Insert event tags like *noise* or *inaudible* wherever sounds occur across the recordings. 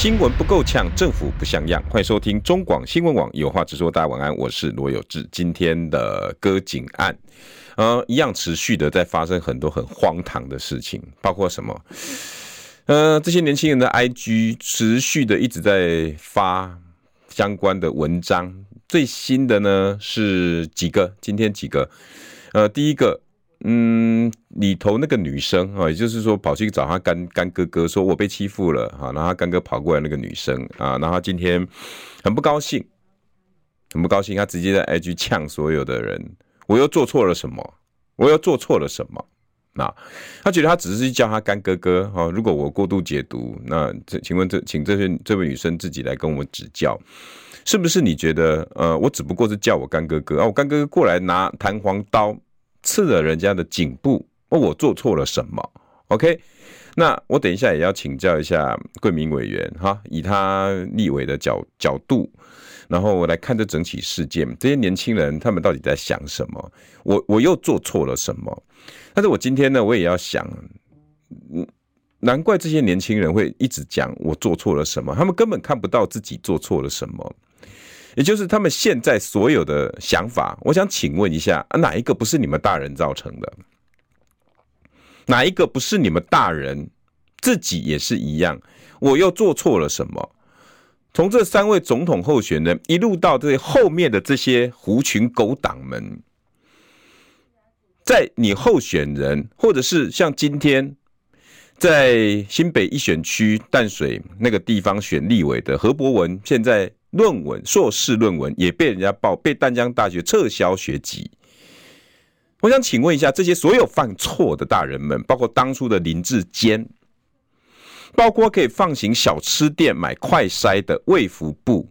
新闻不够呛，政府不像样。欢迎收听中广新闻网有话直说。大家晚安，我是罗有志。今天的割颈案，呃，一样持续的在发生很多很荒唐的事情，包括什么？呃，这些年轻人的 IG 持续的一直在发相关的文章。最新的呢是几个？今天几个？呃，第一个。嗯，里头那个女生啊，也就是说跑去找他干干哥哥，说我被欺负了哈，然后他干哥跑过来那个女生啊，然后他今天很不高兴，很不高兴，他直接在 IG 呛所有的人，我又做错了什么？我又做错了什么？那他觉得他只是叫他干哥哥哈，如果我过度解读，那这请问这请这些这位女生自己来跟我们指教，是不是你觉得呃，我只不过是叫我干哥哥啊，我干哥哥过来拿弹簧刀。刺了人家的颈部，哦，我做错了什么？OK，那我等一下也要请教一下贵民委员哈，以他立委的角角度，然后我来看这整起事件，这些年轻人他们到底在想什么？我我又做错了什么？但是我今天呢，我也要想，难怪这些年轻人会一直讲我做错了什么，他们根本看不到自己做错了什么。也就是他们现在所有的想法，我想请问一下，哪一个不是你们大人造成的？哪一个不是你们大人自己也是一样？我又做错了什么？从这三位总统候选人一路到这后面的这些狐群狗党们，在你候选人，或者是像今天在新北一选区淡水那个地方选立委的何博文，现在。论文硕士论文也被人家报，被淡江大学撤销学籍。我想请问一下，这些所有犯错的大人们，包括当初的林志坚，包括可以放行小吃店买快筛的卫福部，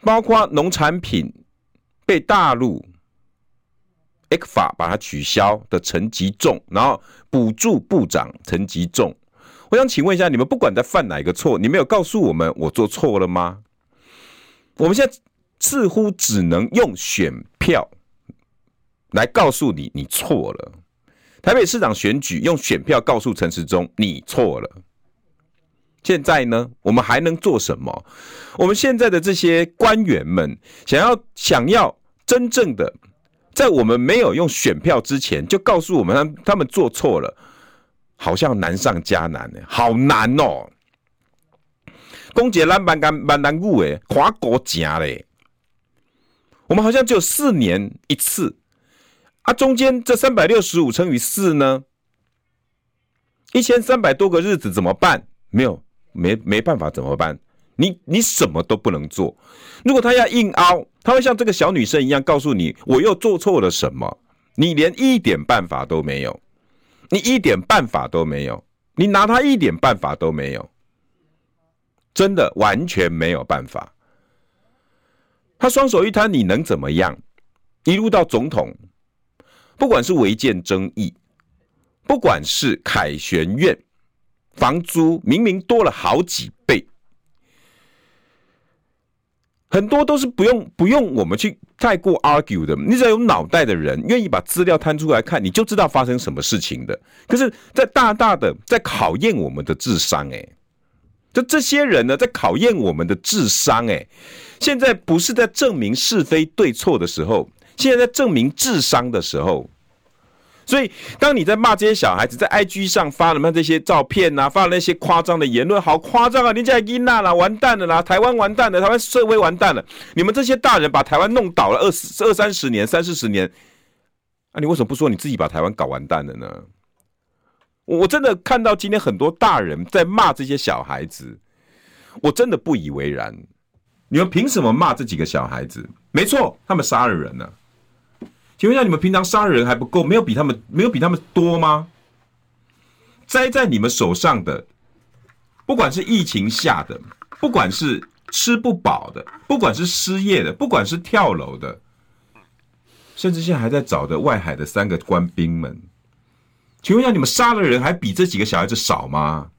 包括农产品被大陆 ECFA 把它取消的陈吉仲，然后补助部长陈吉仲。我想请问一下，你们不管在犯哪一个错，你没有告诉我们我做错了吗？我们现在似乎只能用选票来告诉你你错了。台北市长选举用选票告诉陈时中你错了。现在呢，我们还能做什么？我们现在的这些官员们想要想要真正的在我们没有用选票之前就告诉我们他他们做错了。好像难上加难呢，好难哦！公杰兰班干班难过诶，跨国家嘞，我们好像只有四年一次啊，中间这三百六十五乘以四呢，一千三百多个日子怎么办？没有，没没办法怎么办？你你什么都不能做。如果他要硬凹，他会像这个小女生一样告诉你，我又做错了什么？你连一点办法都没有。你一点办法都没有，你拿他一点办法都没有，真的完全没有办法。他双手一摊，你能怎么样？一路到总统，不管是违建争议，不管是凯旋苑房租明明多了好几倍。很多都是不用不用我们去太过 argue 的，你只要有脑袋的人愿意把资料摊出来看，你就知道发生什么事情的。可是，在大大的在考验我们的智商，诶，就这些人呢，在考验我们的智商，诶，现在不是在证明是非对错的时候，现在在证明智商的时候。所以，当你在骂这些小孩子，在 IG 上发了那这些照片呐、发了那些夸张的言论，好夸张啊！你家伊娜啦，完蛋了啦，台湾完蛋了，台湾社会完蛋了。你们这些大人把台湾弄倒了二十二三十年、三四十年，啊，你为什么不说你自己把台湾搞完蛋了呢？我真的看到今天很多大人在骂这些小孩子，我真的不以为然。你们凭什么骂这几个小孩子？没错，他们杀了人呢、请问一下，你们平常杀人还不够？没有比他们没有比他们多吗？栽在你们手上的，不管是疫情下的，不管是吃不饱的，不管是失业的，不管是跳楼的，甚至现在还在找的外海的三个官兵们，请问一下，你们杀的人还比这几个小孩子少吗？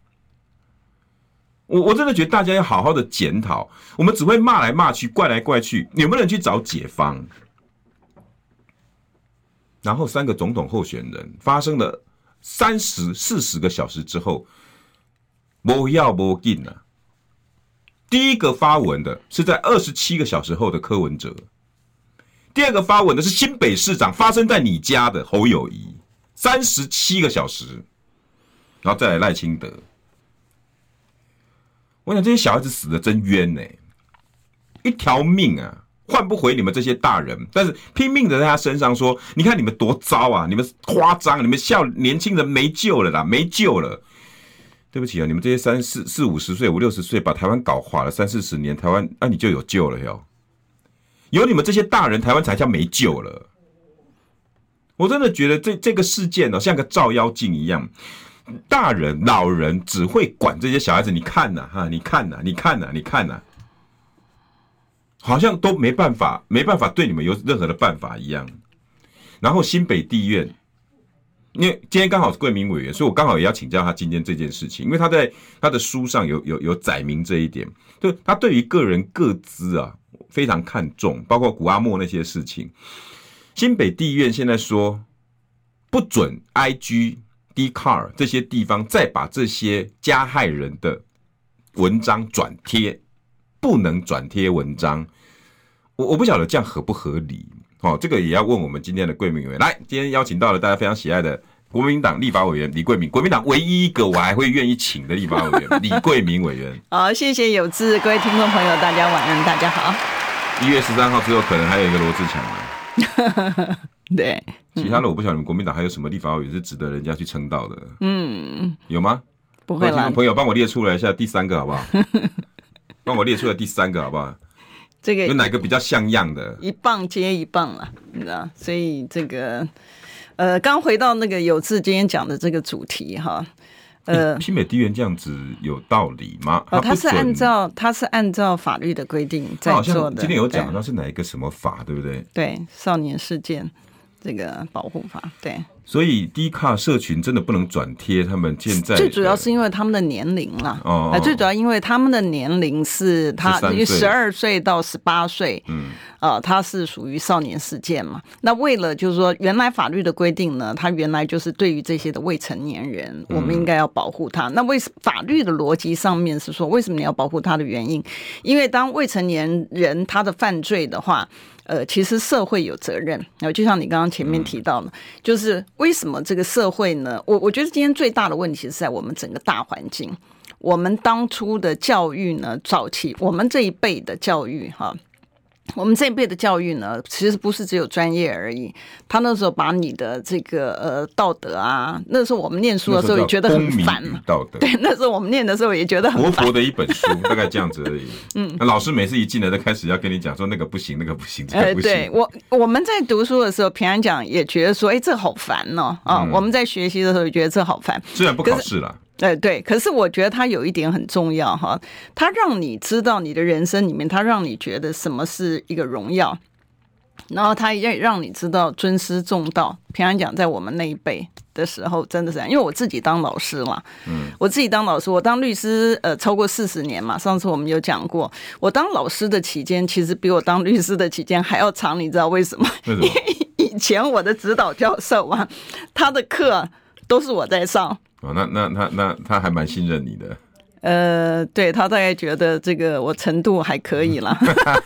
我我真的觉得大家要好好的检讨，我们只会骂来骂去，怪来怪去，有没有人去找解方？然后三个总统候选人发生了三十四十个小时之后，不要不进了。第一个发文的是在二十七个小时后的柯文哲，第二个发文的是新北市长，发生在你家的侯友宜，三十七个小时，然后再来赖清德。我想这些小孩子死的真冤呢，一条命啊，换不回你们这些大人，但是拼命的在他身上说，你看你们多糟啊，你们夸张，你们笑年轻人没救了啦，没救了。对不起啊，你们这些三四四五十岁、五六十岁把台湾搞垮了三四十年，台湾那、你就有救了哟。有你们这些大人，台湾才叫没救了。我真的觉得这这个事件呢、哦，像个照妖镜一样。大人、老人只会管这些小孩子，你看呐，哈，你看呐，你看呐，你看呐，好像都没办法，没办法对你们有任何的办法一样。然后新北地院，因为今天刚好是贵民委员，所以我刚好也要请教他今天这件事情，因为他在他的书上有有有载明这一点，就他对于个人个资啊非常看重，包括谷阿莫那些事情。新北地院现在说不准 IG。Dcard 这些地方再把这些加害人的文章转贴，不能转贴文章。我我不晓得这样合不合理哦，这个也要问我们今天的贵民委员。来，今天邀请到了大家非常喜爱的国民党立法委员李贵明，国民党唯一一个我还会愿意请的立法委员 *laughs* 李贵明委员。好，谢谢有志，各位听众朋友，大家晚安，大家好。一月十三号之后，可能还有一个罗志强 *laughs* 对。其他的我不晓得你们国民党还有什么立法委员是值得人家去称道的？嗯，有吗？不会啦。朋友帮我列出来一下第三个好不好？*laughs* 帮我列出来第三个好不好？这个有哪个比较像样的？一棒接一棒了，你知道？所以这个呃，刚回到那个有志今天讲的这个主题哈，呃，新美地缘这样子有道理吗？哦，他是按照他是按照法律的规定在做的。今天有讲那是哪一个什么法，对不对？对，少年事件。这个保护法，对，所以低卡社群真的不能转贴他们现在。最主要是因为他们的年龄啦，哦，哦，最主要因为他们的年龄是他因为十二岁到十八岁，嗯，呃，他是属于少年事件嘛。那为了就是说，原来法律的规定呢，他原来就是对于这些的未成年人，我们应该要保护他。嗯、那为法律的逻辑上面是说，为什么你要保护他的原因？因为当未成年人他的犯罪的话。呃，其实社会有责任，然后就像你刚刚前面提到的，就是为什么这个社会呢？我我觉得今天最大的问题是在我们整个大环境，我们当初的教育呢，早期我们这一辈的教育，哈。我们这一辈的教育呢，其实不是只有专业而已。他那时候把你的这个呃道德啊，那时候我们念书的时候也觉得很烦嘛。道德。对，那时候我们念的时候也觉得很烦。薄薄的一本书，大概这样子而已。嗯，那老师每次一进来就开始要跟你讲说那个不行，那个不行，这个不行。对我我们在读书的时候，平安讲也觉得说，哎，这好烦哦。啊，嗯、我们在学习的时候也觉得这好烦。虽然不考试了。对对，可是我觉得他有一点很重要哈，他让你知道你的人生里面，他让你觉得什么是一个荣耀，然后他也让你知道尊师重道。平安讲，在我们那一辈的时候，真的是这样，因为我自己当老师嘛，嗯，我自己当老师，我当律师呃超过四十年嘛。上次我们有讲过，我当老师的期间，其实比我当律师的期间还要长，你知道为什么？为什么？因为以前我的指导教授啊，他的课都是我在上。哦，那那那那他还蛮信任你的。呃，对，他大概觉得这个我程度还可以啦。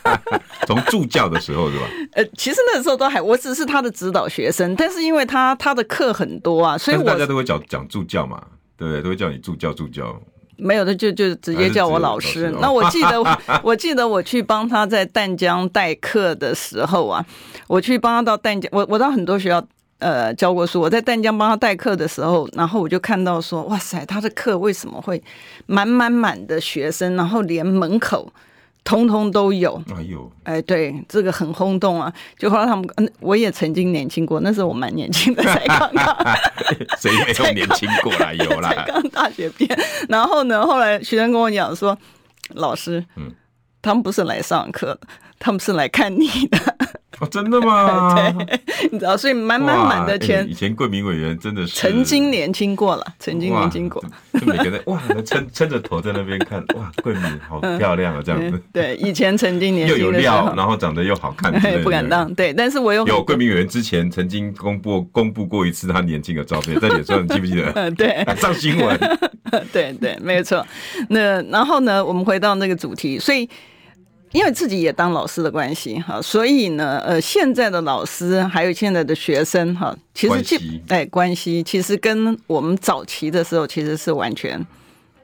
*laughs* 从助教的时候是吧？*laughs* 呃，其实那时候都还，我只是他的指导学生，但是因为他他的课很多啊，所以我大家都会讲讲助教嘛，对不对？都会叫你助教助教。没有的，就就直接叫我老师。那我记得，*laughs* 我记得我去帮他在淡江代课的时候啊，我去帮他到淡江，我我到很多学校。呃，教过书，我在淡江帮他代课的时候，然后我就看到说，哇塞，他的课为什么会满满满的学生，然后连门口通通都有。哎呦，哎，对，这个很轰动啊！就后来他们，嗯，我也曾经年轻过，那时候我蛮年轻的，才刚刚，*laughs* 谁没有年轻过啦？*laughs* 有啦，才刚大学毕业。然后呢，后来学生跟我讲说，老师，嗯，他们不是来上课，他们是来看你的。*laughs* 哦，真的吗？*laughs* 对，你知道，所以满满满的钱。欸、以前贵民委员真的是曾经年轻过了，曾经年轻过。就每个人哇，撑撑着头在那边看，哇，贵民好漂亮啊，这样子。对，以前曾经年轻又有料，然后长得又好看，不敢当。对，但是我有有贵民委员之前曾经公布公布过一次他年轻的照片，在脸上，你记不记得？*laughs* 嗯，对，上新闻。对对，没有错。那然后呢，我们回到那个主题，所以。因为自己也当老师的关系哈，所以呢，呃，现在的老师还有现在的学生哈，其实这哎关系，其实跟我们早期的时候其实是完全。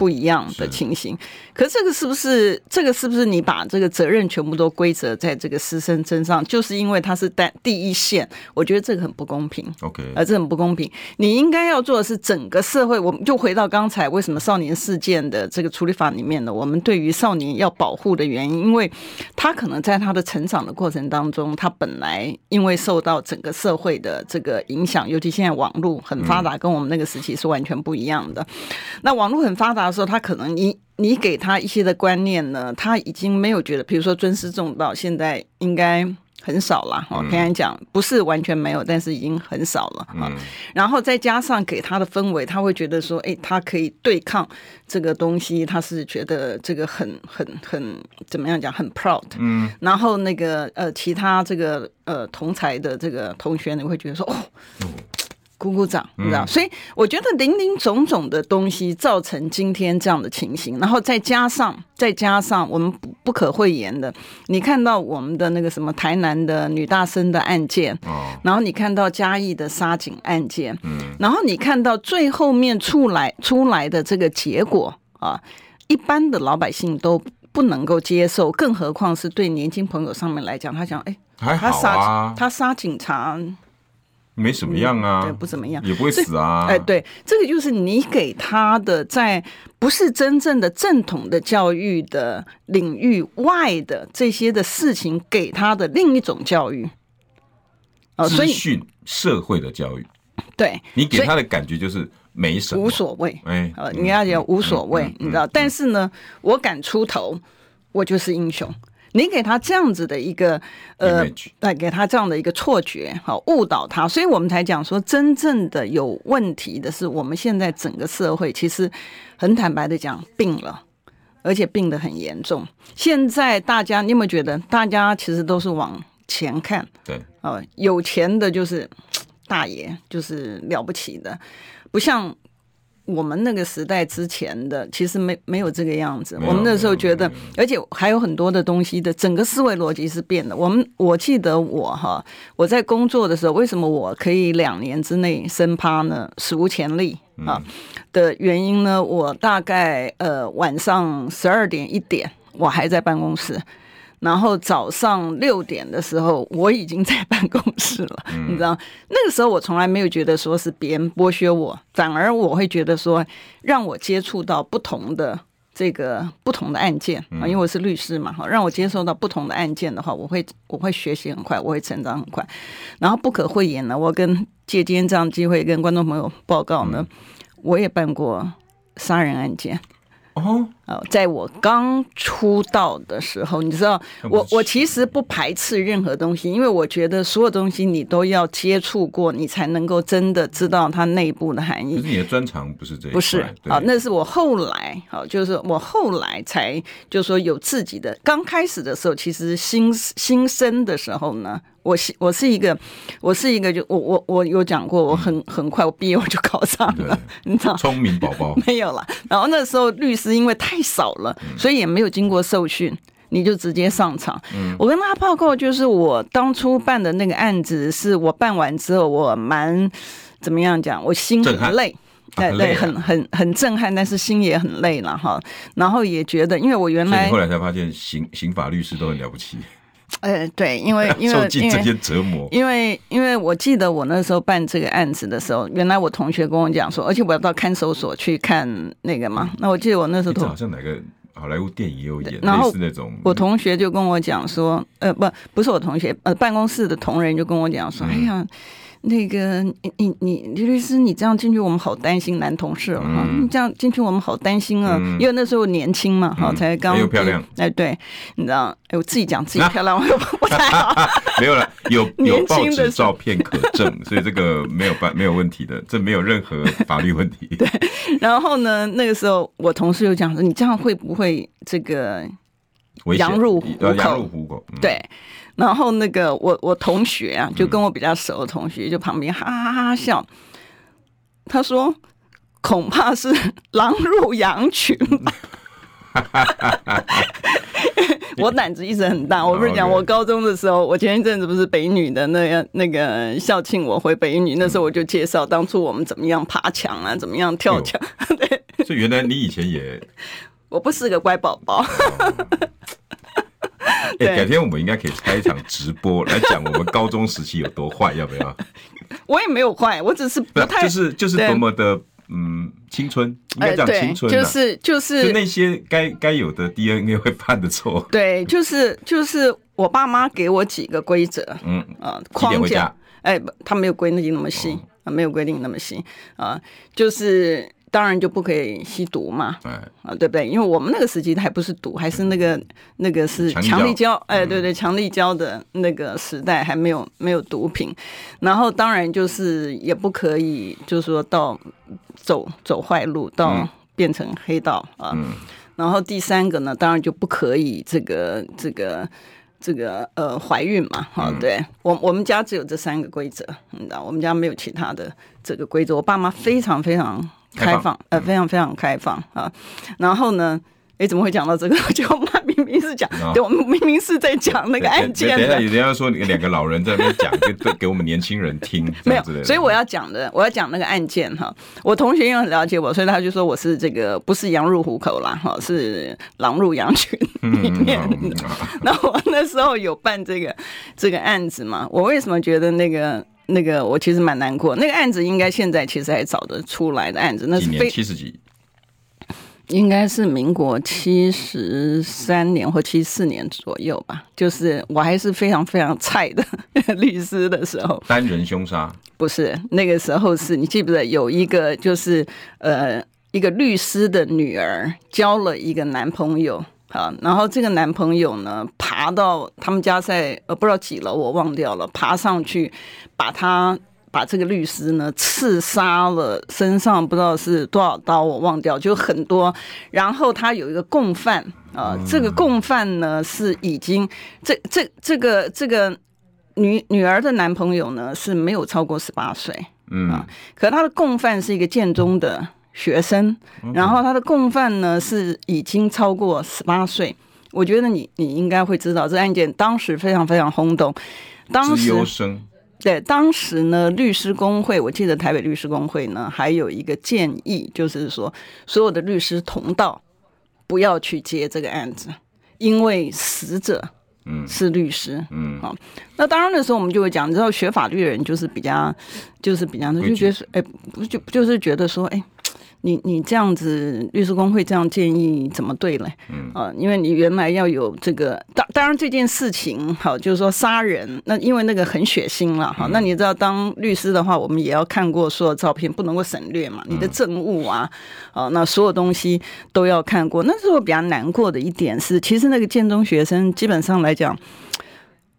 不一样的情形，可是这个是不是这个是不是你把这个责任全部都归责在这个师生身上？就是因为他是在第一线，我觉得这个很不公平。OK，啊，这很不公平。你应该要做的是整个社会。我们就回到刚才为什么少年事件的这个处理法里面呢？我们对于少年要保护的原因，因为他可能在他的成长的过程当中，他本来因为受到整个社会的这个影响，尤其现在网络很发达，跟我们那个时期是完全不一样的。那网络很发达。说他可能你你给他一些的观念呢，他已经没有觉得，比如说尊师重道，现在应该很少了。我跟你讲，不是完全没有，但是已经很少了。嗯，然后再加上给他的氛围，他会觉得说，哎，他可以对抗这个东西，他是觉得这个很很很怎么样讲，很 proud。嗯，然后那个呃，其他这个呃同才的这个同学，你会觉得说，哦。鼓鼓掌，你知道，所以我觉得林林总总的东西造成今天这样的情形，然后再加上再加上我们不不可讳言的，你看到我们的那个什么台南的女大生的案件，然后你看到嘉义的杀警案件，然后你看到最后面出来出来的这个结果啊，一般的老百姓都不能够接受，更何况是对年轻朋友上面来讲，他讲哎，他杀他杀警察。没什么样啊，嗯、对，不怎么样，也不会死啊。哎，对，这个就是你给他的，在不是真正的正统的教育的领域外的这些的事情，给他的另一种教育。哦，资讯社会的教育，对，你给他的感觉就是没什么，无所谓。哎，呃，你要讲无所谓，你知道？但是呢，我敢出头，我就是英雄。你给他这样子的一个呃，来给他这样的一个错觉，好误导他，所以我们才讲说，真正的有问题的是我们现在整个社会，其实很坦白的讲病了，而且病得很严重。现在大家，你有没有觉得，大家其实都是往前看？对，呃，有钱的就是大爷，就是了不起的，不像。我们那个时代之前的其实没没有这个样子，我们那时候觉得，而且还有很多的东西的整个思维逻辑是变的。我们我记得我哈，我在工作的时候，为什么我可以两年之内升趴呢？史无前例啊的原因呢？我大概呃晚上十二点一点，我还在办公室。然后早上六点的时候，我已经在办公室了，嗯、你知道，那个时候我从来没有觉得说是别人剥削我，反而我会觉得说，让我接触到不同的这个不同的案件啊，因为我是律师嘛，哈，让我接受到不同的案件的话，我会我会学习很快，我会成长很快。然后不可讳言呢，我跟借今天这样机会跟观众朋友报告呢，我也办过杀人案件。哦，在我刚出道的时候，你知道，我我其实不排斥任何东西，因为我觉得所有东西你都要接触过，你才能够真的知道它内部的含义。可是你的专长不是这个，不是啊，那是我后来啊，就是我后来才就是说有自己的。刚开始的时候，其实新新生的时候呢。我是我是一个，我是一个就我我我有讲过，我很很快我毕业我就考上了，*laughs* 你知道，聪明宝宝 *laughs* 没有了。然后那时候律师因为太少了，所以也没有经过受训，你就直接上场。我跟他报告，就是我当初办的那个案子，是我办完之后，我蛮怎么样讲，我心很累，对对，很很很震撼，但是心也很累了哈。然后也觉得，因为我原来后来才发现，刑刑法律师都很了不起。呃，对，因为因为受尽这些折磨，因为因为我记得我那时候办这个案子的时候，原来我同学跟我讲说，而且我要到看守所去看那个嘛。那我记得我那时候好像哪个好莱坞电影也有演，类似那种。我同学就跟我讲说，呃，不，不是我同学，呃，办公室的同仁就跟我讲说，哎呀。那个你你你李律师，你这样进去我们好担心男同事哈、嗯，你这样进去我们好担心啊、嗯，因为那时候年轻嘛，哈、嗯，才刚又漂亮，哎，对，你知道，哎，我自己讲自己漂亮，*laughs* 我不太好，没有了，有有报纸照片可证，所以这个没有办没有问题的，这没有任何法律问题。*laughs* 对，然后呢，那个时候我同事又讲说，你这样会不会这个羊入虎口？羊入虎口，嗯、对。然后那个我我同学啊，就跟我比较熟的同学，就旁边哈哈哈哈笑。他说：“恐怕是狼入羊群吧。*laughs* ”我胆子一直很大。我不是讲，我高中的时候，我前一阵子不是北女的那个那个校庆，我回北女那时候，我就介绍当初我们怎么样爬墙啊，怎么样跳墙。*laughs* 对，所以原来你以前也，我不是个乖宝宝。*laughs* 哎、欸，改天我们应该可以开一场直播来讲我们高中时期有多坏，要不要？*laughs* 我也没有坏，我只是不太就是就是多么的嗯青春，应该讲青春、就是就是就那些该该有的 DNA 会犯的错。*laughs* 对，就是就是我爸妈给我几个规则，嗯啊、呃、框架，哎、欸，他没有规定那么细啊、哦，没有规定那么细啊，就是。当然就不可以吸毒嘛，啊，对不对？因为我们那个时期还不是毒，还是那个那个是强力胶，哎，对对，强力胶的那个时代还没有没有毒品。然后当然就是也不可以，就是说到走走坏路，到变成黑道啊。然后第三个呢，当然就不可以这个这个这个呃怀孕嘛，啊，对我我们家只有这三个规则，你知道，我们家没有其他的这个规则。我爸妈非常非常。开放，呃，非常非常开放啊。然后呢，哎，怎么会讲到这个？*laughs* 就我们明明是讲，哦、对，我们明明是在讲那个案件。等下，人家说两个老人在那边讲，*laughs* 给给我们年轻人听。没有，所以我要讲的，我要讲那个案件哈。我同学因为很了解我，所以他就说我是这个不是羊入虎口啦，哈，是狼入羊群里面。那、嗯、*laughs* 我那时候有办这个这个案子嘛？我为什么觉得那个？那个我其实蛮难过，那个案子应该现在其实还找得出来的案子，那是非七十几，应该是民国七十三年或七四年左右吧。就是我还是非常非常菜的 *laughs* 律师的时候，单人凶杀不是那个时候是你记不记得有一个就是呃一个律师的女儿交了一个男朋友。啊，然后这个男朋友呢，爬到他们家在呃不知道几楼，我忘掉了，爬上去把他把这个律师呢刺杀了，身上不知道是多少刀，我忘掉，就很多。然后他有一个共犯啊、呃，这个共犯呢是已经这这这个这个女女儿的男朋友呢是没有超过十八岁，嗯啊，可他的共犯是一个建中的。学生，然后他的共犯呢是已经超过十八岁。我觉得你你应该会知道这案件当时非常非常轰动。当时，对，当时呢，律师工会，我记得台北律师工会呢还有一个建议，就是说所有的律师同道不要去接这个案子，因为死者嗯是律师嗯好。那当然的时候我们就会讲，你知道学法律的人就是比较就是比较就觉得哎不就就是觉得说哎。你你这样子，律师工会这样建议怎么对嘞？嗯啊，因为你原来要有这个，当当然这件事情好，就是说杀人，那因为那个很血腥了哈。那你知道，当律师的话，我们也要看过所有照片，不能够省略嘛。你的证物啊，啊，那所有东西都要看过。那是我比较难过的一点是，其实那个建中学生基本上来讲，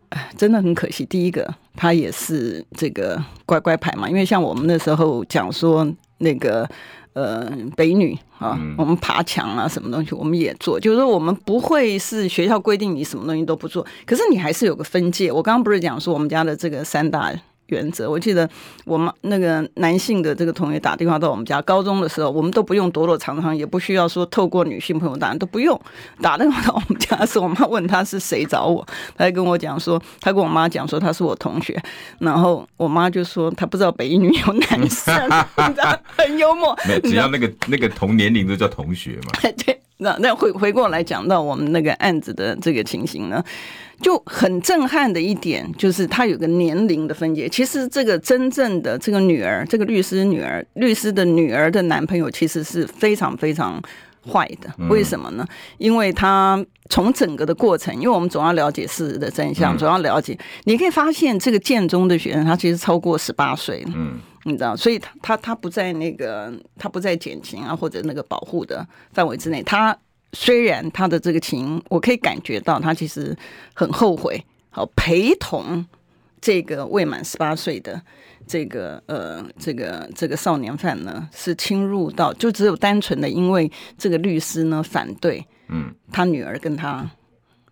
哎，真的很可惜。第一个，他也是这个乖乖牌嘛，因为像我们那时候讲说那个。呃，北女啊，我们爬墙啊，什么东西我们也做，就是说我们不会是学校规定你什么东西都不做，可是你还是有个分界。我刚刚不是讲说我们家的这个三大。原则，我记得我们那个男性的这个同学打电话到我们家，高中的时候，我们都不用躲躲藏藏，也不需要说透过女性朋友打，都不用。打电话到我们家的时候，我妈问他是谁找我，他还跟我讲说，他跟我妈讲说他是我同学，然后我妈就说他不知道北一女有男生，*laughs* 你知道很幽默，只要那个那个同年龄都叫同学嘛。对，*laughs* 那那回回过来讲到我们那个案子的这个情形呢？就很震撼的一点，就是他有个年龄的分界。其实这个真正的这个女儿，这个律师女儿，律师的女儿的男朋友，其实是非常非常坏的。为什么呢？因为他从整个的过程，因为我们总要了解事实的真相，总要了解。你可以发现，这个建中的学生他其实超过十八岁，嗯，你知道，所以他他他不在那个他不在减刑啊或者那个保护的范围之内。他虽然他的这个情，我可以感觉到他其实很后悔，好陪同这个未满十八岁的。这个呃，这个这个少年犯呢，是侵入到就只有单纯的因为这个律师呢反对，嗯，他女儿跟他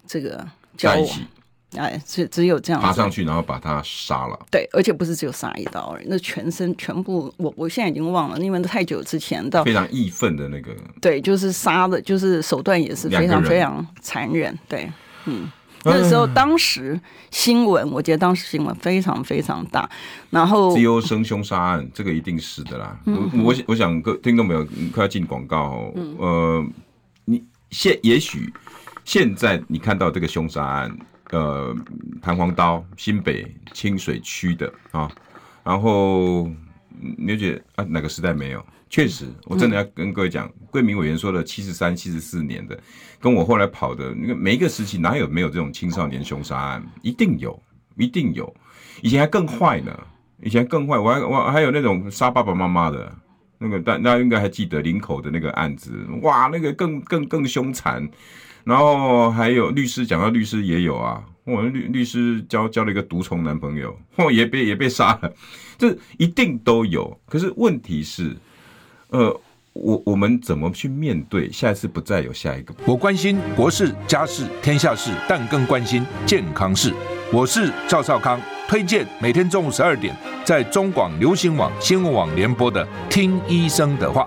这个交往，哎，只只有这样爬上去，然后把他杀了。对，而且不是只有杀一刀而已，那全身全部，我我现在已经忘了，因为太久之前到非常义愤的那个，对，就是杀的，就是手段也是非常非常残忍，对，嗯。那时候，当时新闻，我觉得当时新闻非常非常大。然后，资优生凶杀案，这个一定是的啦。我我我想各听众朋友快要进广告哦。呃，你现也许现在你看到这个凶杀案，呃，弹簧刀，新北清水区的啊，然后你就觉啊，哪个时代没有？确实，我真的要跟各位讲，桂民委员说的七十三、七十四年的，跟我后来跑的那个每一个时期，哪有没有这种青少年凶杀案？一定有，一定有。以前还更坏呢，以前更坏。我还我还有那种杀爸爸妈妈的，那个大大家应该还记得林口的那个案子，哇，那个更更更凶残。然后还有律师讲到律师也有啊，我律律师交交了一个毒虫男朋友，哦，*laughs* 也被也被杀了，这一定都有。可是问题是。呃，我我们怎么去面对？下一次不再有下一个。我关心国事、家事、天下事，但更关心健康事。我是赵少康，推荐每天中午十二点在中广流行网、新闻网联播的《听医生的话》。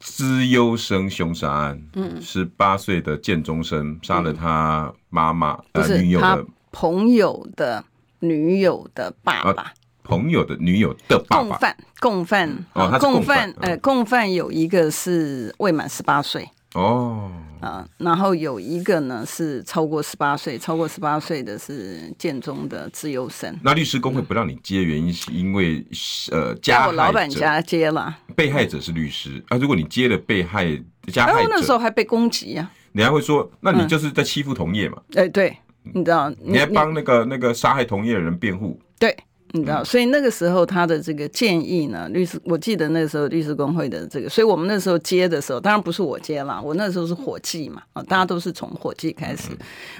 资优生凶杀案，嗯，十八岁的建中生杀了他妈妈、嗯、呃女友的朋友的。女友的爸爸，朋友的女友的爸爸，共犯，共犯，哦，共犯，呃，共犯有一个是未满十八岁，哦，啊，然后有一个呢是超过十八岁，超过十八岁的是建中的自由生。那律师工会不让你接，原因是因为呃，加我老板家接了，被害者是律师啊，如果你接了被害加害者，那时候还被攻击呀，你还会说，那你就是在欺负同业嘛？哎，对。你知道，你还帮那个那个杀害同业的人辩护？对，你知道，所以那个时候他的这个建议呢，律师，我记得那个时候律师工会的这个，所以我们那时候接的时候，当然不是我接了，我那时候是伙计嘛，啊，大家都是从伙计开始，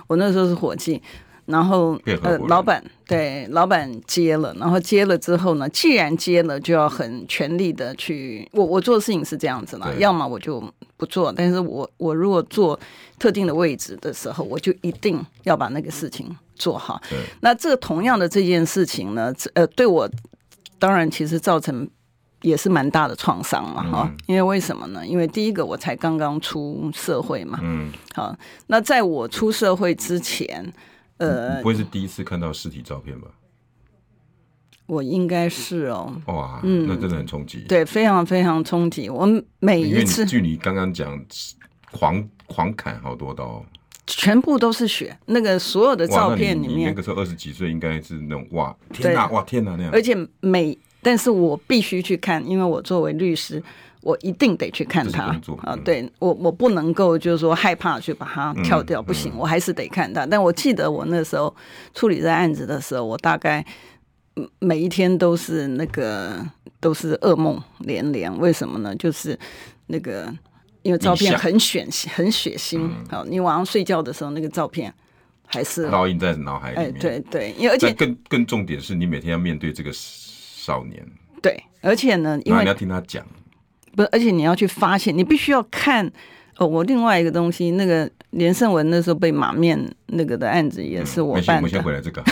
我那时候是伙计。然后呃，老板对老板接了，然后接了之后呢，既然接了，就要很全力的去。我我做的事情是这样子嘛，要么我就不做，但是我我如果做特定的位置的时候，我就一定要把那个事情做好。那这个同样的这件事情呢，呃，对我当然其实造成也是蛮大的创伤嘛，哈、嗯。因为为什么呢？因为第一个我才刚刚出社会嘛，嗯，好。那在我出社会之前。呃，不会是第一次看到尸体照片吧？我应该是哦。哇，嗯，那真的很冲击。对，非常非常冲击。我每一次，据你刚刚讲，狂狂砍好多刀，全部都是血。那个所有的照片里面，你那个时候二十几岁，应该是那种哇，天哪，哇，天哪那样。而且每，但是我必须去看，因为我作为律师。我一定得去看他啊！对我，我不能够就是说害怕去把它跳掉，不行，我还是得看他。但我记得我那时候处理这案子的时候，我大概每一天都是那个都是噩梦连连。为什么呢？就是那个因为照片很血很血腥。好，你晚上睡觉的时候，那个照片还是烙印在脑海里面。哎，对对，因为而且更更重点是你每天要面对这个少年。对，而且呢，因为你要听他讲。不，而且你要去发现，你必须要看。哦，我另外一个东西，那个连胜文那时候被马面那个的案子也是我办的。嗯、我先回来这个。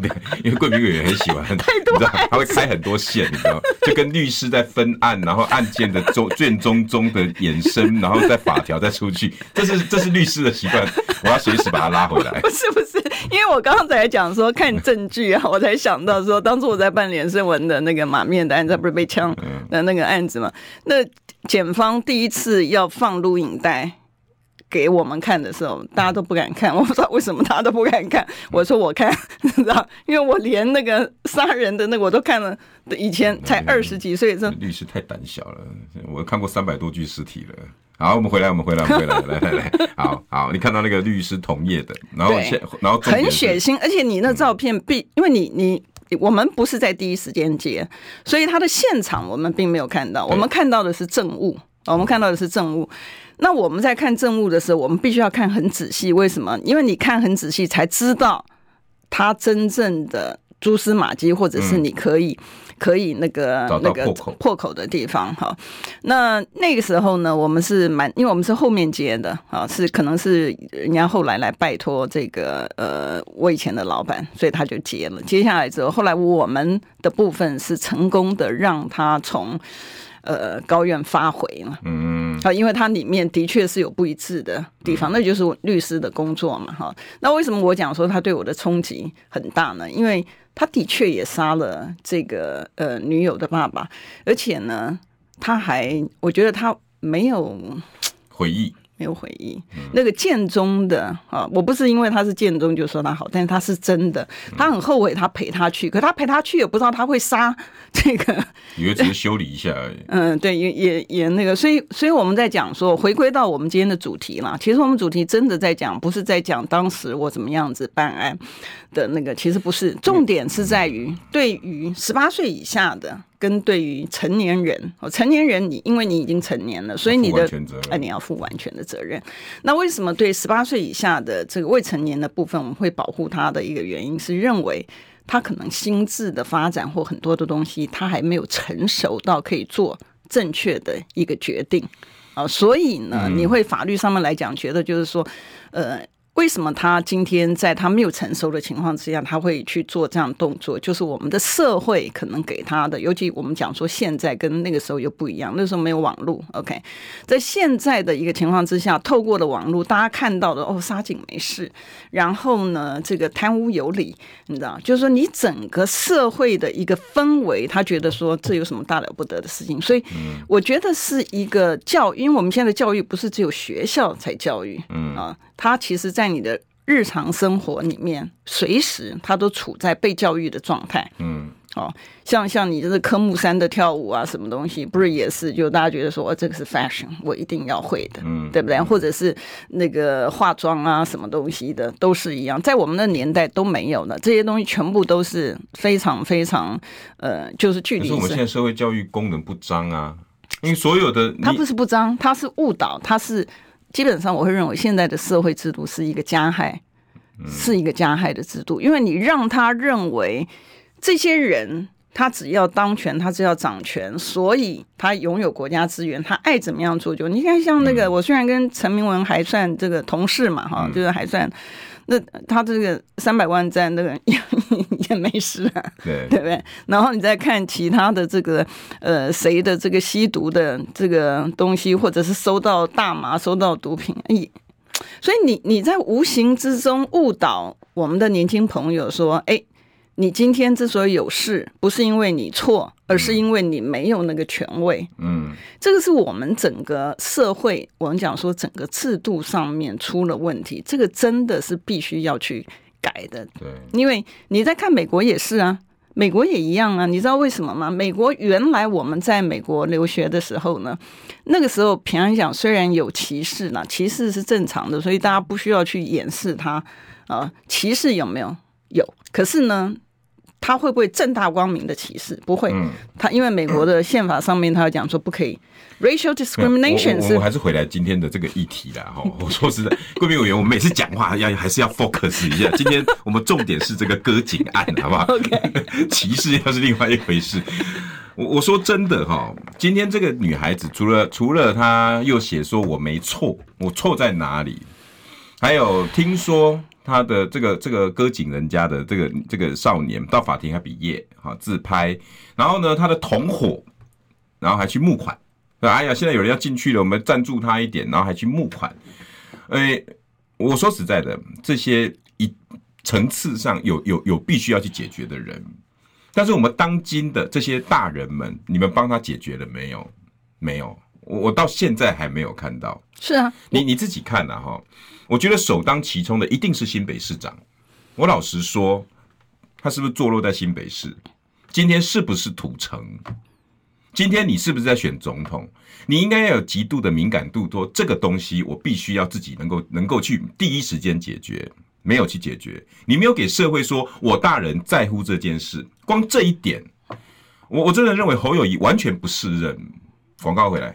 对，因为贵宾委员很喜欢，*laughs* 你知道，他会开很多线，你知道，就跟律师在分案，然后案件的中卷宗中的衍生，然后再法条再出去，这是这是律师的习惯，我要随时把他拉回来。不是不是，因为我刚刚才讲说看证据啊，我才想到说，当初我在办连胜文的那个马面的案子，不是被枪的那个案子嘛？那检方第一次要放录影带。给我们看的时候，大家都不敢看，*laughs* 我不知道为什么大家都不敢看。我说我看，*laughs* 你知道，因为我连那个杀人的那个我都看了，以前才二十几岁，这律师太胆小了。我看过三百多具尸体了。好，我们回来，我们回来，我们回来，来 *laughs* 来来，好好，你看到那个律师同业的，然后现然后很血腥，而且你那照片必，因为你你我们不是在第一时间接，所以他的现场我们并没有看到，我们看到的是证物，我们看到的是证物。那我们在看证物的时候，我们必须要看很仔细。为什么？因为你看很仔细，才知道他真正的蛛丝马迹，或者是你可以、嗯、可以那个那个破口的地方。哈，那那个时候呢，我们是蛮，因为我们是后面接的啊，是可能是人家后来来拜托这个呃，我以前的老板，所以他就接了。接下来之后，后来我们的部分是成功的让他从。呃，高院发回嘛，嗯，啊，因为它里面的确是有不一致的地方，那就是律师的工作嘛，哈。那为什么我讲说他对我的冲击很大呢？因为他的确也杀了这个呃女友的爸爸，而且呢，他还，我觉得他没有回忆。没有回忆，那个建中的啊，我不是因为他是建中就说他好，但是他是真的，他很后悔他陪他去，可他陪他去也不知道他会杀 *laughs* 这个，以为只是修理一下而已。*laughs* 嗯，对，也也也那个，所以所以我们在讲说，回归到我们今天的主题啦，其实我们主题真的在讲，不是在讲当时我怎么样子办案的那个，其实不是，重点是在于对于十八岁以下的。跟对于成年人，哦，成年人你因为你已经成年了，所以你的哎，你要负完全的责任。那为什么对十八岁以下的这个未成年的部分，我们会保护他的一个原因是认为他可能心智的发展或很多的东西，他还没有成熟到可以做正确的一个决定啊，所以呢，你会法律上面来讲，觉得就是说，呃。为什么他今天在他没有成熟的情况之下，他会去做这样动作？就是我们的社会可能给他的，尤其我们讲说现在跟那个时候又不一样，那时候没有网络。OK，在现在的一个情况之下，透过了网络，大家看到的哦，沙井没事，然后呢，这个贪污有理，你知道，就是说你整个社会的一个氛围，他觉得说这有什么大了不得的事情？所以我觉得是一个教育，因为我们现在的教育不是只有学校才教育，嗯啊。他其实，在你的日常生活里面，随时他都处在被教育的状态。嗯，哦，像像你这个科目三的跳舞啊，什么东西，不是也是？就大家觉得说，哦，这个是 fashion，我一定要会的，嗯，对不对？或者是那个化妆啊，什么东西的，都是一样。在我们的年代都没有的，这些东西全部都是非常非常，呃，就是距离。可是我们现在社会教育功能不彰啊，因为所有的他不是不彰，他是误导，他是。基本上，我会认为现在的社会制度是一个加害，是一个加害的制度，因为你让他认为这些人他只要当权，他只要掌权，所以他拥有国家资源，他爱怎么样做就。你看，像那个，我虽然跟陈明文还算这个同事嘛，哈，就是还算。那他这个三百万赞，那个也 *laughs* 也没事啊，对对不对？然后你再看其他的这个呃谁的这个吸毒的这个东西，或者是收到大麻、收到毒品，哎，所以你你在无形之中误导我们的年轻朋友说，哎。你今天之所以有事，不是因为你错，而是因为你没有那个权威。嗯，这个是我们整个社会，我们讲说整个制度上面出了问题，这个真的是必须要去改的。对，因为你在看美国也是啊，美国也一样啊。你知道为什么吗？美国原来我们在美国留学的时候呢，那个时候平安讲虽然有歧视呢，歧视是正常的，所以大家不需要去掩饰它啊。歧视有没有？有，可是呢？他会不会正大光明的歧视？不会，他因为美国的宪法上面他要讲说不可以 racial discrimination。我我还是回来今天的这个议题啦。哈。*laughs* 我说实在，贵民委员，我们每次讲话要还是要 focus 一下。*laughs* 今天我们重点是这个割颈案，好不好？OK，*laughs* 歧视又是另外一回事。我我说真的哈，今天这个女孩子除了除了她又写说我没错，我错在哪里？还有听说他的这个这个割颈人家的这个这个少年到法庭还比耶，好自拍，然后呢，他的同伙，然后还去募款，哎呀，现在有人要进去了，我们赞助他一点，然后还去募款。哎，我说实在的，这些一层次上有有有必须要去解决的人，但是我们当今的这些大人们，你们帮他解决了没有？没有，我我到现在还没有看到。是啊，你你自己看呐哈。我觉得首当其冲的一定是新北市长。我老实说，他是不是坐落在新北市？今天是不是土城？今天你是不是在选总统？你应该要有极度的敏感度，说这个东西我必须要自己能够能够去第一时间解决，没有去解决，你没有给社会说我大人在乎这件事，光这一点，我我真的认为侯友宜完全不适任。广告回来。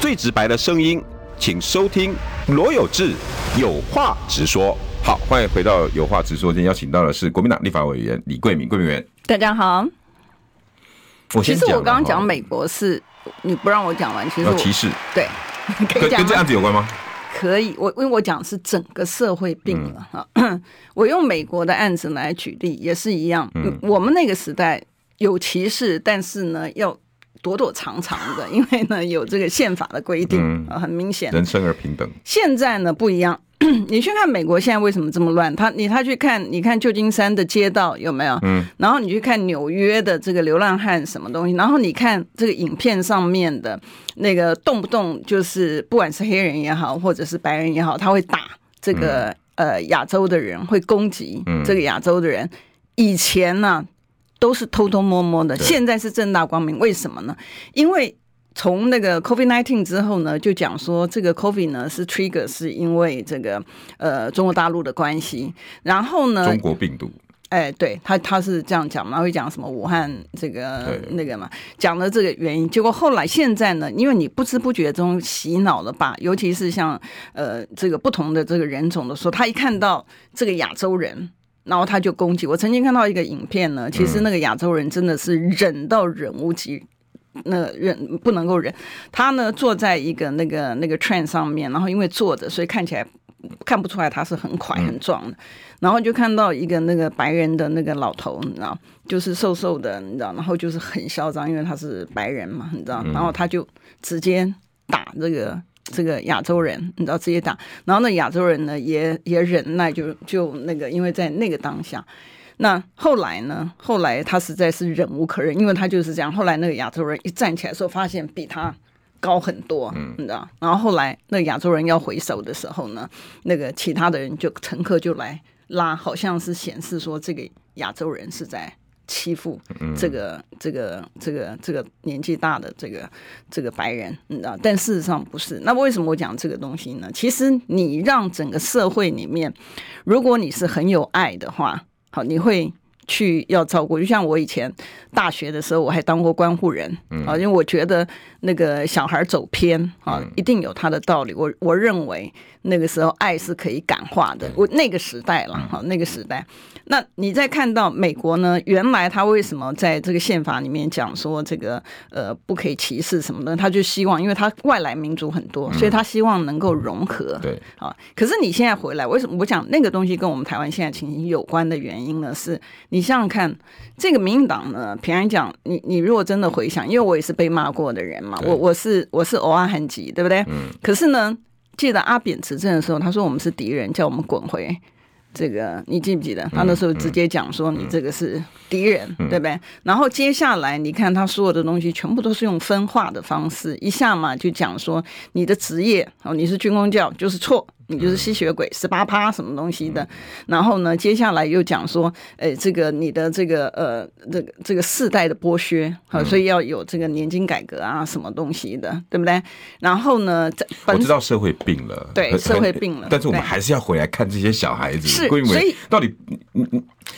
最直白的声音，请收听罗有志有话直说。好，欢迎回到有话直说。今天邀请到的是国民党立法委员李桂敏，桂敏委员。大家好。我，其实我刚刚讲美国是，你不让我讲完，其实我歧视。对，跟跟这案子有关吗？可以，我因为我讲是整个社会病了哈。嗯、*clears throat* 我用美国的案子来举例，也是一样。嗯，我们那个时代有歧视，但是呢要。躲躲藏藏的，因为呢有这个宪法的规定啊，很明显，人生而平等。现在呢不一样，*clears throat* 你去看美国现在为什么这么乱？他你他去看，你看旧金山的街道有没有？嗯，然后你去看纽约的这个流浪汉什么东西，然后你看这个影片上面的那个动不动就是不管是黑人也好，或者是白人也好，他会打这个、嗯、呃亚洲的人，会攻击这个亚洲的人。以前呢？都是偷偷摸摸的，现在是正大光明。为什么呢？因为从那个 COVID-19 之后呢，就讲说这个 COVID 呢是 trigger，是因为这个呃中国大陆的关系。然后呢，中国病毒，哎，对他他是这样讲嘛，会讲什么武汉这个那个嘛，讲的这个原因。结果后来现在呢，因为你不知不觉中洗脑了吧，尤其是像呃这个不同的这个人种的时候，他一看到这个亚洲人。然后他就攻击我。曾经看到一个影片呢，其实那个亚洲人真的是忍到忍无极，那忍不能够忍。他呢坐在一个那个那个 train 上面，然后因为坐着，所以看起来看不出来他是很快很壮的。然后就看到一个那个白人的那个老头，你知道，就是瘦瘦的，你知道，然后就是很嚣张，因为他是白人嘛，你知道，然后他就直接打这个。这个亚洲人，你知道直接打，然后那亚洲人呢也也忍耐，就就那个，因为在那个当下，那后来呢，后来他实在是忍无可忍，因为他就是这样。后来那个亚洲人一站起来的时候，发现比他高很多，嗯你知道。然后后来那个亚洲人要回首的时候呢，那个其他的人就乘客就来拉，好像是显示说这个亚洲人是在。欺负这个这个这个这个年纪大的这个这个白人，你知道？但事实上不是。那为什么我讲这个东西呢？其实你让整个社会里面，如果你是很有爱的话，好，你会去要照顾。就像我以前大学的时候，我还当过关护人啊，因为我觉得那个小孩走偏啊，一定有他的道理。我我认为那个时候爱是可以感化的。我那个时代了，哈，那个时代。那你再看到美国呢？原来他为什么在这个宪法里面讲说这个呃不可以歧视什么的？他就希望，因为他外来民族很多，所以他希望能够融合。对啊，可是你现在回来，为什么我讲那个东西跟我们台湾现在情形有关的原因呢？是你想想看，这个民进党呢，平安讲，你你如果真的回想，因为我也是被骂过的人嘛，我我是我是偶尔很急，对不对？嗯。可是呢，记得阿扁执政的时候，他说我们是敌人，叫我们滚回。这个你记不记得？他那时候直接讲说你这个是敌人，嗯嗯、对不对？然后接下来你看他所有的东西全部都是用分化的方式，一下嘛就讲说你的职业哦，你是军工教就是错，你就是吸血鬼十八趴什么东西的。然后呢，接下来又讲说，诶，这个你的这个呃，这个这个世代的剥削，好，所以要有这个年金改革啊，什么东西的，对不对？然后呢，我知道社会病了，对，社会病了，但是我们还是要回来看这些小孩子，是，所以到底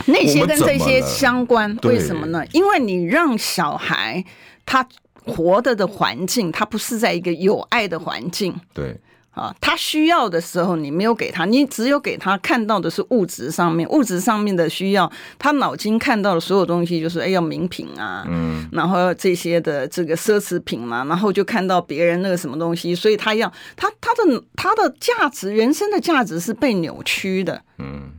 那些跟这些相关，为什么呢？因为你让小孩他。活的的环境，他不是在一个有爱的环境。对啊，他需要的时候，你没有给他，你只有给他看到的是物质上面，物质上面的需要，他脑筋看到的所有东西就是哎要名品啊，嗯，然后这些的这个奢侈品嘛，然后就看到别人那个什么东西，所以他要他他的他的价值，人生的价值是被扭曲的，嗯。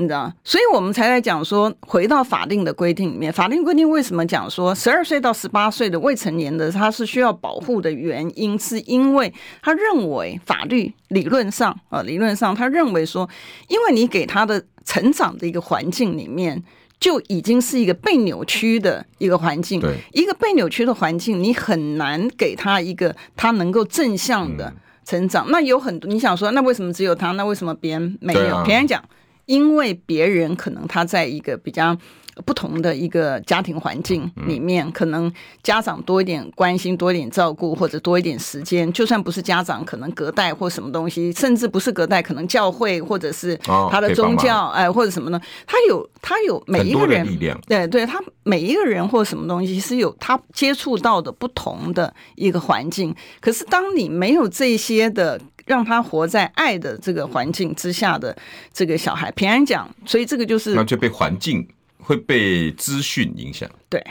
你知道，所以我们才来讲说，回到法定的规定里面，法定规定为什么讲说十二岁到十八岁的未成年的他是需要保护的原因，是因为他认为法律理论上啊，理论上他认为说，因为你给他的成长的一个环境里面，就已经是一个被扭曲的一个环境，对，一个被扭曲的环境，你很难给他一个他能够正向的成长。那有很多你想说，那为什么只有他？那为什么别人没有？别人讲。因为别人可能他在一个比较不同的一个家庭环境里面，可能家长多一点关心，多一点照顾，或者多一点时间。就算不是家长，可能隔代或什么东西，甚至不是隔代，可能教会或者是他的宗教，哎，或者什么呢？他有他有每一个人，对对，他每一个人或什么东西是有他接触到的不同的一个环境。可是当你没有这些的。让他活在爱的这个环境之下的这个小孩，平安讲，所以这个就是那就被环境会被资讯影响，对，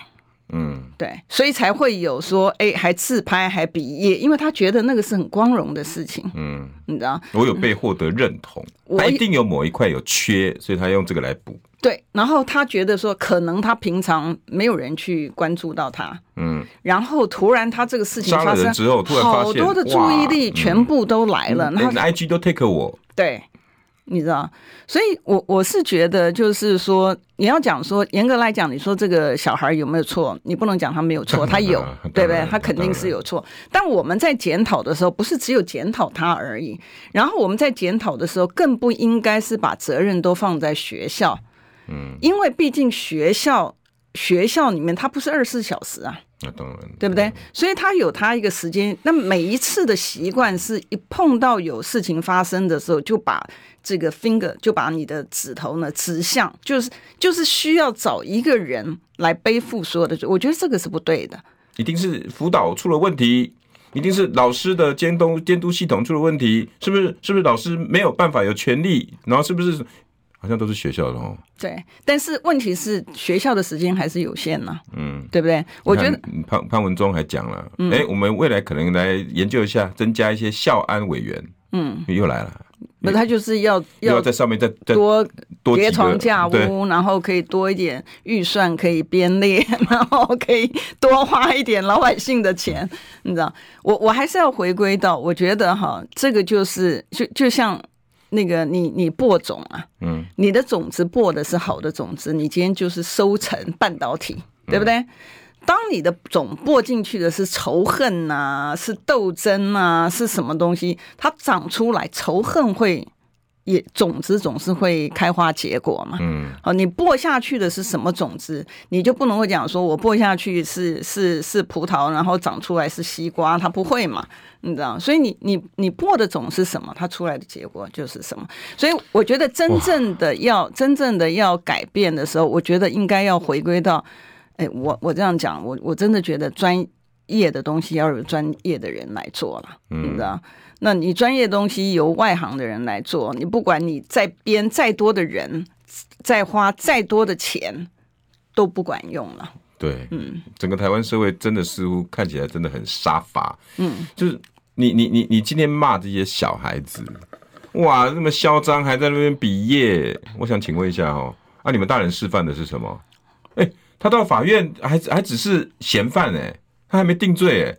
嗯，对，所以才会有说，哎，还自拍，还比耶，因为他觉得那个是很光荣的事情，嗯，你知道，我有被获得认同，嗯、他一定有某一块有缺，所以他用这个来补。对，然后他觉得说，可能他平常没有人去关注到他，嗯，然后突然他这个事情发生之后，突然发现好多的注意力全部都来了，然后 IG 都 take 我，对，你知道，所以我我是觉得，就是说，你要讲说，严格来讲，你说这个小孩有没有错？你不能讲他没有错，他有，对不对？他肯定是有错。但我们在检讨的时候，不是只有检讨他而已，然后我们在检讨的时候，更不应该是把责任都放在学校。嗯，因为毕竟学校学校里面它不是二十四小时啊，那当然，对不对？所以他有他一个时间。那每一次的习惯是一碰到有事情发生的时候，就把这个 finger 就把你的指头呢指向，就是就是需要找一个人来背负所有的罪。我觉得这个是不对的，一定是辅导出了问题，一定是老师的监督监督系统出了问题，是不是？是不是老师没有办法有权利？然后是不是？好像都是学校的哦。对，但是问题是学校的时间还是有限呢。嗯，对不对？我觉得潘潘文忠还讲了，哎，我们未来可能来研究一下，增加一些校安委员。嗯，又来了。那他就是要要在上面再多多叠床架屋，然后可以多一点预算，可以编列，*laughs* 然后可以多花一点老百姓的钱。你知道，我我还是要回归到，我觉得哈，这个就是就就像。那个你你播种啊，嗯，你的种子播的是好的种子，你今天就是收成半导体，对不对？嗯、当你的种播进去的是仇恨呐、啊，是斗争呐、啊，是什么东西？它长出来仇恨会。也种子总是会开花结果嘛，嗯，好，你播下去的是什么种子，你就不能够讲说，我播下去是是是葡萄，然后长出来是西瓜，它不会嘛，你知道？所以你你你播的种是什么，它出来的结果就是什么。所以我觉得真正的要真正的要改变的时候，我觉得应该要回归到，哎，我我这样讲，我我真的觉得专业的东西要有专业的人来做了，你知道？那你专业东西由外行的人来做，你不管你再编再多的人，再花再多的钱，都不管用了。对，嗯，整个台湾社会真的似乎看起来真的很杀伐。嗯，就是你你你你今天骂这些小孩子，哇，那么嚣张，还在那边比耶。我想请问一下哦，啊，你们大人示范的是什么？哎，他到法院还还只是嫌犯哎，他还没定罪哎。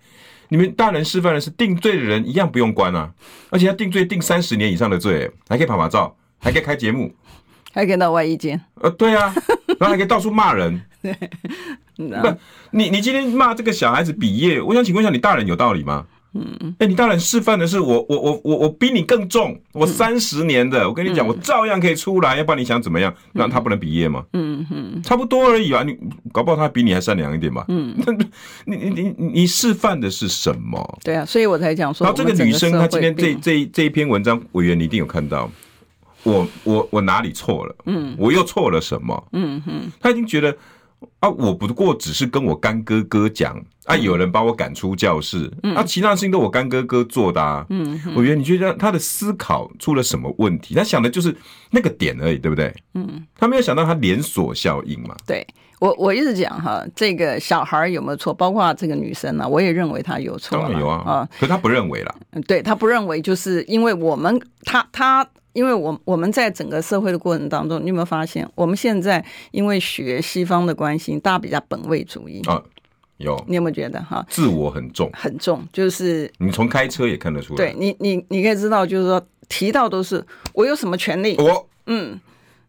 你们大人示范的是定罪的人一样不用关啊，而且要定罪定三十年以上的罪，还可以拍拍照，还可以开节目，还可以到外衣间。呃，对啊，然后还可以到处骂人。*laughs* 对不，你你今天骂这个小孩子比耶，我想请问一下，你大人有道理吗？嗯，哎，你当然示范的是我，我，我，我，我比你更重，我三十年的，我跟你讲，我照样可以出来，要不然你想怎么样？那他不能毕业吗？嗯嗯，差不多而已啊，你搞不好他比你还善良一点吧？嗯，*laughs* 你你你你示范的是什么？对啊，所以我才讲说，然后这个女生她今天这这这一篇文章，委员你一定有看到，我我我哪里错了？嗯，我又错了什么？嗯哼，她已经觉得。啊，我不过只是跟我干哥哥讲啊，有人把我赶出教室，嗯、啊，其他事情都我干哥哥做的啊。嗯，我觉得你觉得他的思考出了什么问题？他想的就是那个点而已，对不对？嗯，他没有想到他连锁效应嘛。对我，我一直讲哈，这个小孩有没有错？包括这个女生呢、啊，我也认为她有错。当然有啊，啊，可他不认为啦。嗯，对他不认为，就是因为我们他他。因为我我们在整个社会的过程当中，你有没有发现，我们现在因为学西方的关系，大家比较本位主义啊，有，你有没有觉得哈？自我很重，很重，就是你从开车也看得出来。对你，你你可以知道，就是说提到都是我有什么权利，我嗯，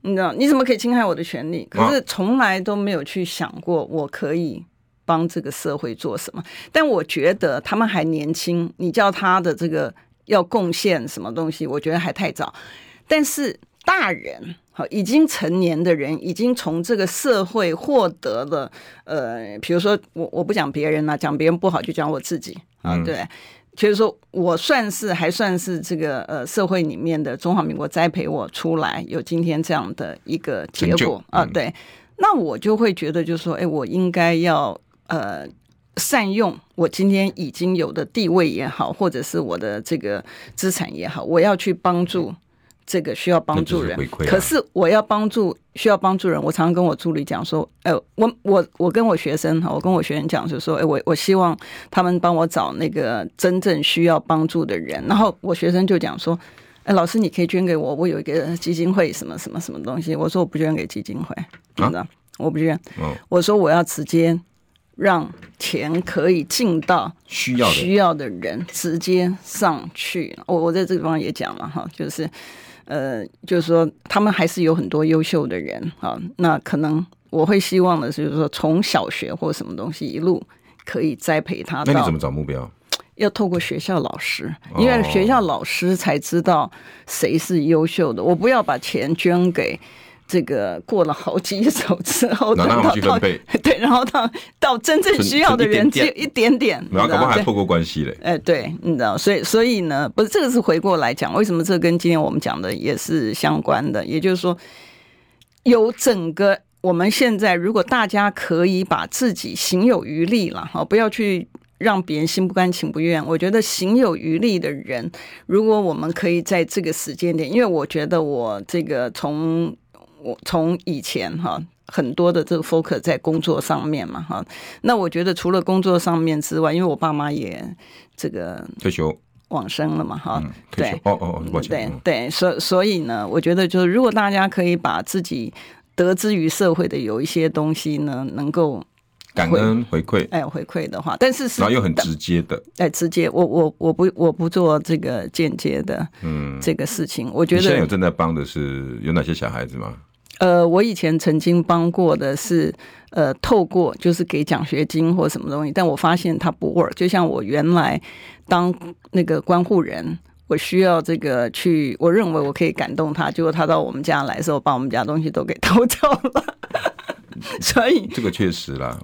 你知道你怎么可以侵害我的权利？可是从来都没有去想过我可以帮这个社会做什么。但我觉得他们还年轻，你叫他的这个。要贡献什么东西？我觉得还太早。但是大人，好，已经成年的人，已经从这个社会获得了，呃，比如说我我不讲别人了，讲别人不好就讲我自己啊，对，就是说我算是还算是这个呃社会里面的中华民国栽培我出来，有今天这样的一个结果啊，对，那我就会觉得就是说，哎，我应该要呃。善用我今天已经有的地位也好，或者是我的这个资产也好，我要去帮助这个需要帮助人。可是我要帮助需要帮助人，我常常跟我助理讲说：“哎，我我我跟我学生哈，我跟我学生讲就是说，哎，我我希望他们帮我找那个真正需要帮助的人。然后我学生就讲说：哎，老师你可以捐给我，我有一个基金会，什么什么什么东西。我说我不捐给基金会，真的，啊，我不捐。我说我要直接。”让钱可以进到需要需要的人直接上去。我我在这个地方也讲了哈，就是呃，就是说他们还是有很多优秀的人啊。那可能我会希望的是，就是说从小学或什么东西一路可以栽培他。那你怎么找目标？要透过学校老师，因为学校老师才知道谁是优秀的。我不要把钱捐给。这个过了好几手之后，然后去分配，*laughs* 对，然后到到真正需要的人只有一点点，然后可能还透过关系嘞。哎，对，你知道，所以所以呢，不是这个是回过来讲，为什么这跟今天我们讲的也是相关的？也就是说，有整个我们现在，如果大家可以把自己行有余力了哈，不要去让别人心不甘情不愿。我觉得行有余力的人，如果我们可以在这个时间点，因为我觉得我这个从。我从以前哈很多的这个 focus 在工作上面嘛哈，那我觉得除了工作上面之外，因为我爸妈也这个退休。往生了嘛哈，对。哦哦哦，对对，所所以呢，我觉得就是如果大家可以把自己得之于社会的有一些东西呢，能够感恩回馈，哎回馈的话，但是是然后又很直接的，哎直接，我我我不我不做这个间接的嗯。这个事情，我觉得现在有正在帮的是有哪些小孩子吗？呃，我以前曾经帮过的是，呃，透过就是给奖学金或什么东西，但我发现它不 work。就像我原来当那个关护人，我需要这个去，我认为我可以感动他，结果他到我们家来的时候，把我们家东西都给偷走了。*laughs* 所以这个确实啦，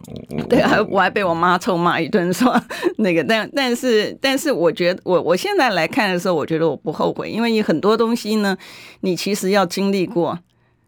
对啊，我还被我妈臭骂一顿，说那个，但但是但是，我觉得我我现在来看的时候，我觉得我不后悔，因为你很多东西呢，你其实要经历过。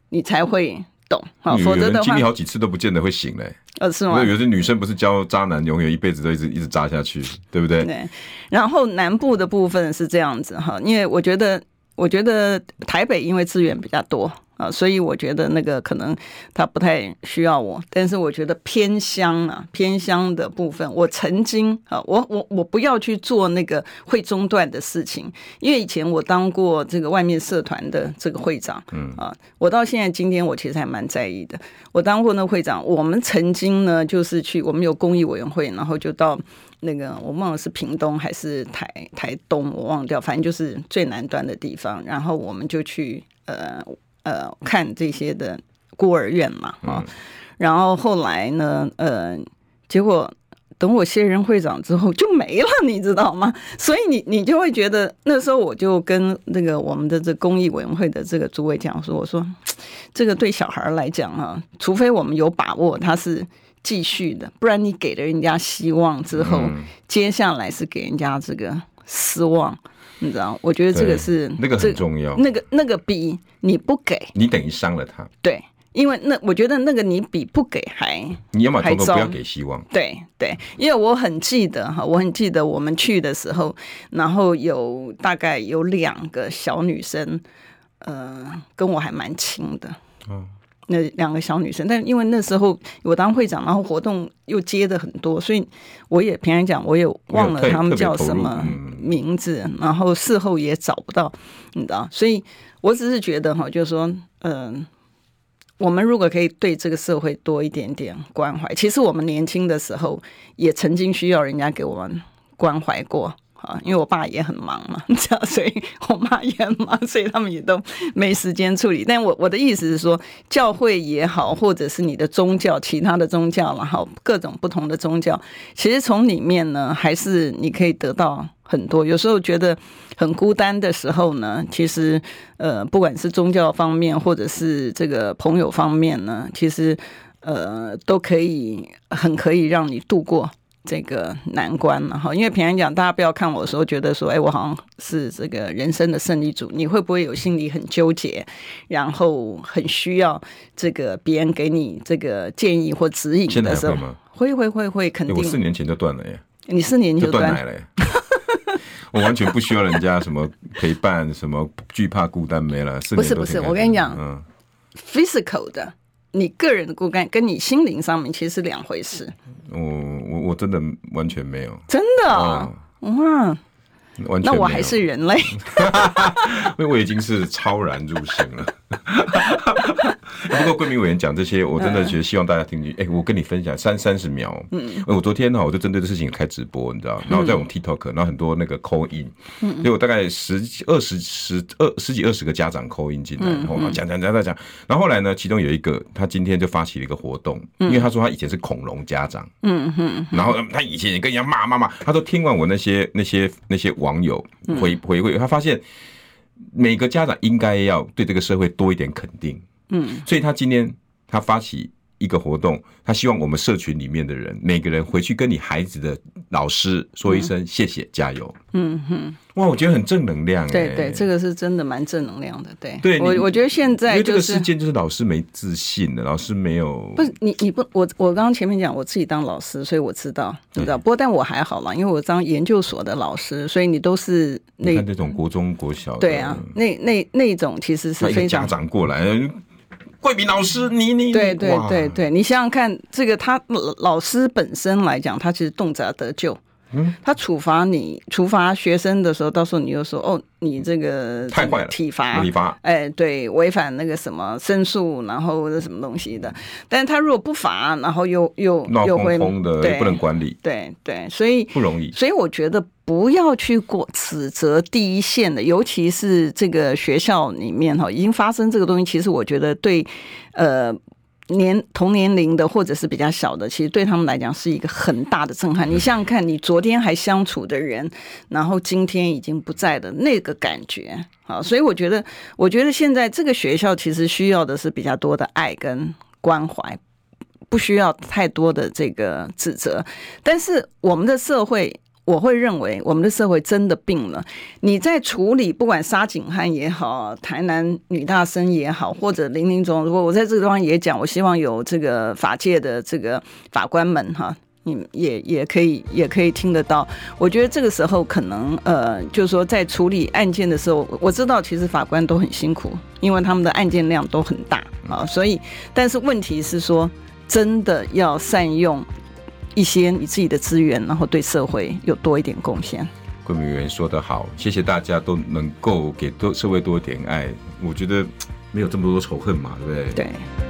你才会懂，好，否则的话，经历好几次都不见得会醒嘞。呃，是吗？有些女生不是教渣男，永远一辈子都一直一直渣下去，对不对？对。然后南部的部分是这样子哈，因为我觉得，我觉得台北因为资源比较多。啊，所以我觉得那个可能他不太需要我，但是我觉得偏乡啊，偏乡的部分，我曾经啊，我我我不要去做那个会中断的事情，因为以前我当过这个外面社团的这个会长，嗯啊，我到现在今天我其实还蛮在意的，我当过那个会长，我们曾经呢就是去，我们有公益委员会，然后就到那个我忘了是屏东还是台台东，我忘掉，反正就是最南端的地方，然后我们就去呃。呃，看这些的孤儿院嘛，啊、嗯，然后后来呢，呃，结果等我卸任会长之后就没了，你知道吗？*laughs* 所以你你就会觉得那时候我就跟那个我们的这公益委员会的这个主委讲说，我说这个对小孩来讲啊，除非我们有把握他是继续的，不然你给了人家希望之后，嗯、接下来是给人家这个失望，你知道？我觉得这个是那个很重要，那个那个比你不给你等于伤了他，对。因为那我觉得那个你比不给还，你要么从头不要给希望。对对，因为我很记得哈，我很记得我们去的时候，然后有大概有两个小女生，呃，跟我还蛮亲的。嗯，那两个小女生，但因为那时候我当会长，然后活动又接的很多，所以我也平常讲，我也忘了他们叫什么名字，然后事后也找不到，你知道，所以我只是觉得哈，就是说，嗯、呃。我们如果可以对这个社会多一点点关怀，其实我们年轻的时候也曾经需要人家给我们关怀过啊。因为我爸也很忙嘛，*laughs* 这样，所以我妈也很忙，所以他们也都没时间处理。但我我的意思是说，教会也好，或者是你的宗教，其他的宗教，然后各种不同的宗教，其实从里面呢，还是你可以得到很多。有时候觉得。很孤单的时候呢，其实呃，不管是宗教方面，或者是这个朋友方面呢，其实呃，都可以很可以让你度过这个难关了哈。因为平常讲，大家不要看我的时候觉得说，哎，我好像是这个人生的胜利组，你会不会有心里很纠结，然后很需要这个别人给你这个建议或指引的时候？会会会会肯定。我四年前就断了耶，你四年前就断奶了耶。我完全不需要人家什么陪伴，什么惧怕孤单没了。不是不是，我跟你讲，嗯，physical 的，你个人的骨干跟你心灵上面其实是两回事。我我我真的完全没有，真的啊，哇。那我还是人类，*laughs* 因为我已经是超然入性了。不过，桂民委员讲这些，我真的觉得希望大家听进去。哎、欸，我跟你分享三三十秒。嗯，我昨天呢，我就针对这事情开直播，你知道，然后在我们 TikTok，然后很多那个 call in，所以我大概十几、二十、十二十几、二十个家长 call in 进来，然后讲讲讲讲讲。然后后来呢，其中有一个，他今天就发起了一个活动，因为他说他以前是恐龙家长，嗯嗯，然后他以前也跟人家骂骂骂，他说听完我那些那些那些网。网友回回馈，他发现每个家长应该要对这个社会多一点肯定，嗯，所以他今天他发起一个活动，他希望我们社群里面的人每个人回去跟你孩子的老师说一声谢谢，加油，嗯哼。哇，我觉得很正能量。对对，这个是真的蛮正能量的。对，对我我觉得现在、就是、因为这个事件就是老师没自信了，老师没有。不是你你不我我刚刚前面讲我自己当老师，所以我知道你知道。不过但我还好啦，因为我当研究所的老师，所以你都是那看这种国中国小的。对啊，那那那种其实是非常家长过来，桂明老师，你你对对对对，你想想看，这个他老师本身来讲，他其实动辄得咎。嗯，他处罚你，处罚学生的时候，到时候你又说哦，你这个太坏了，体罚，体罚，哎，对，违反那个什么申诉，然后那什么东西的。但是他如果不罚，然后又又又会的，对，不能管理，对对，所以不容易。所以我觉得不要去过指责第一线的，尤其是这个学校里面哈，已经发生这个东西，其实我觉得对，呃。年同年龄的或者是比较小的，其实对他们来讲是一个很大的震撼。你想想看，你昨天还相处的人，然后今天已经不在的那个感觉啊，所以我觉得，我觉得现在这个学校其实需要的是比较多的爱跟关怀，不需要太多的这个指责。但是我们的社会。我会认为我们的社会真的病了。你在处理不管沙井汉也好，台南女大生也好，或者林林总，如果我在这个地方也讲，我希望有这个法界的这个法官们哈，你也也可以也可以听得到。我觉得这个时候可能呃，就是说在处理案件的时候，我知道其实法官都很辛苦，因为他们的案件量都很大啊。所以，但是问题是说，真的要善用。一些你自己的资源，然后对社会有多一点贡献。桂民委员说得好，谢谢大家都能够给多社会多一点爱。我觉得没有这么多仇恨嘛，对不对？对。